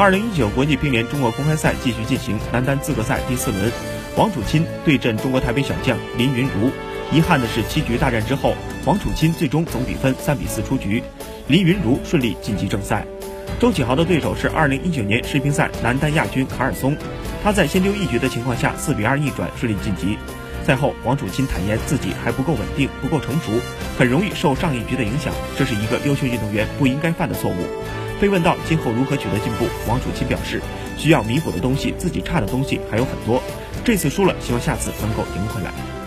二零一九国际乒联中国公开赛继续进行，男单资格赛第四轮，王楚钦对阵中国台北小将林昀儒。遗憾的是，七局大战之后，王楚钦最终总比分三比四出局，林昀儒顺利晋级正赛。周启豪的对手是二零一九年世乒赛男单亚军卡尔松，他在先丢一局的情况下四比二逆转，顺利晋级。赛后，王楚钦坦言自己还不够稳定，不够成熟，很容易受上一局的影响，这是一个优秀运动员不应该犯的错误。被问到今后如何取得进步，王楚钦表示，需要弥补的东西，自己差的东西还有很多。这次输了，希望下次能够赢回来。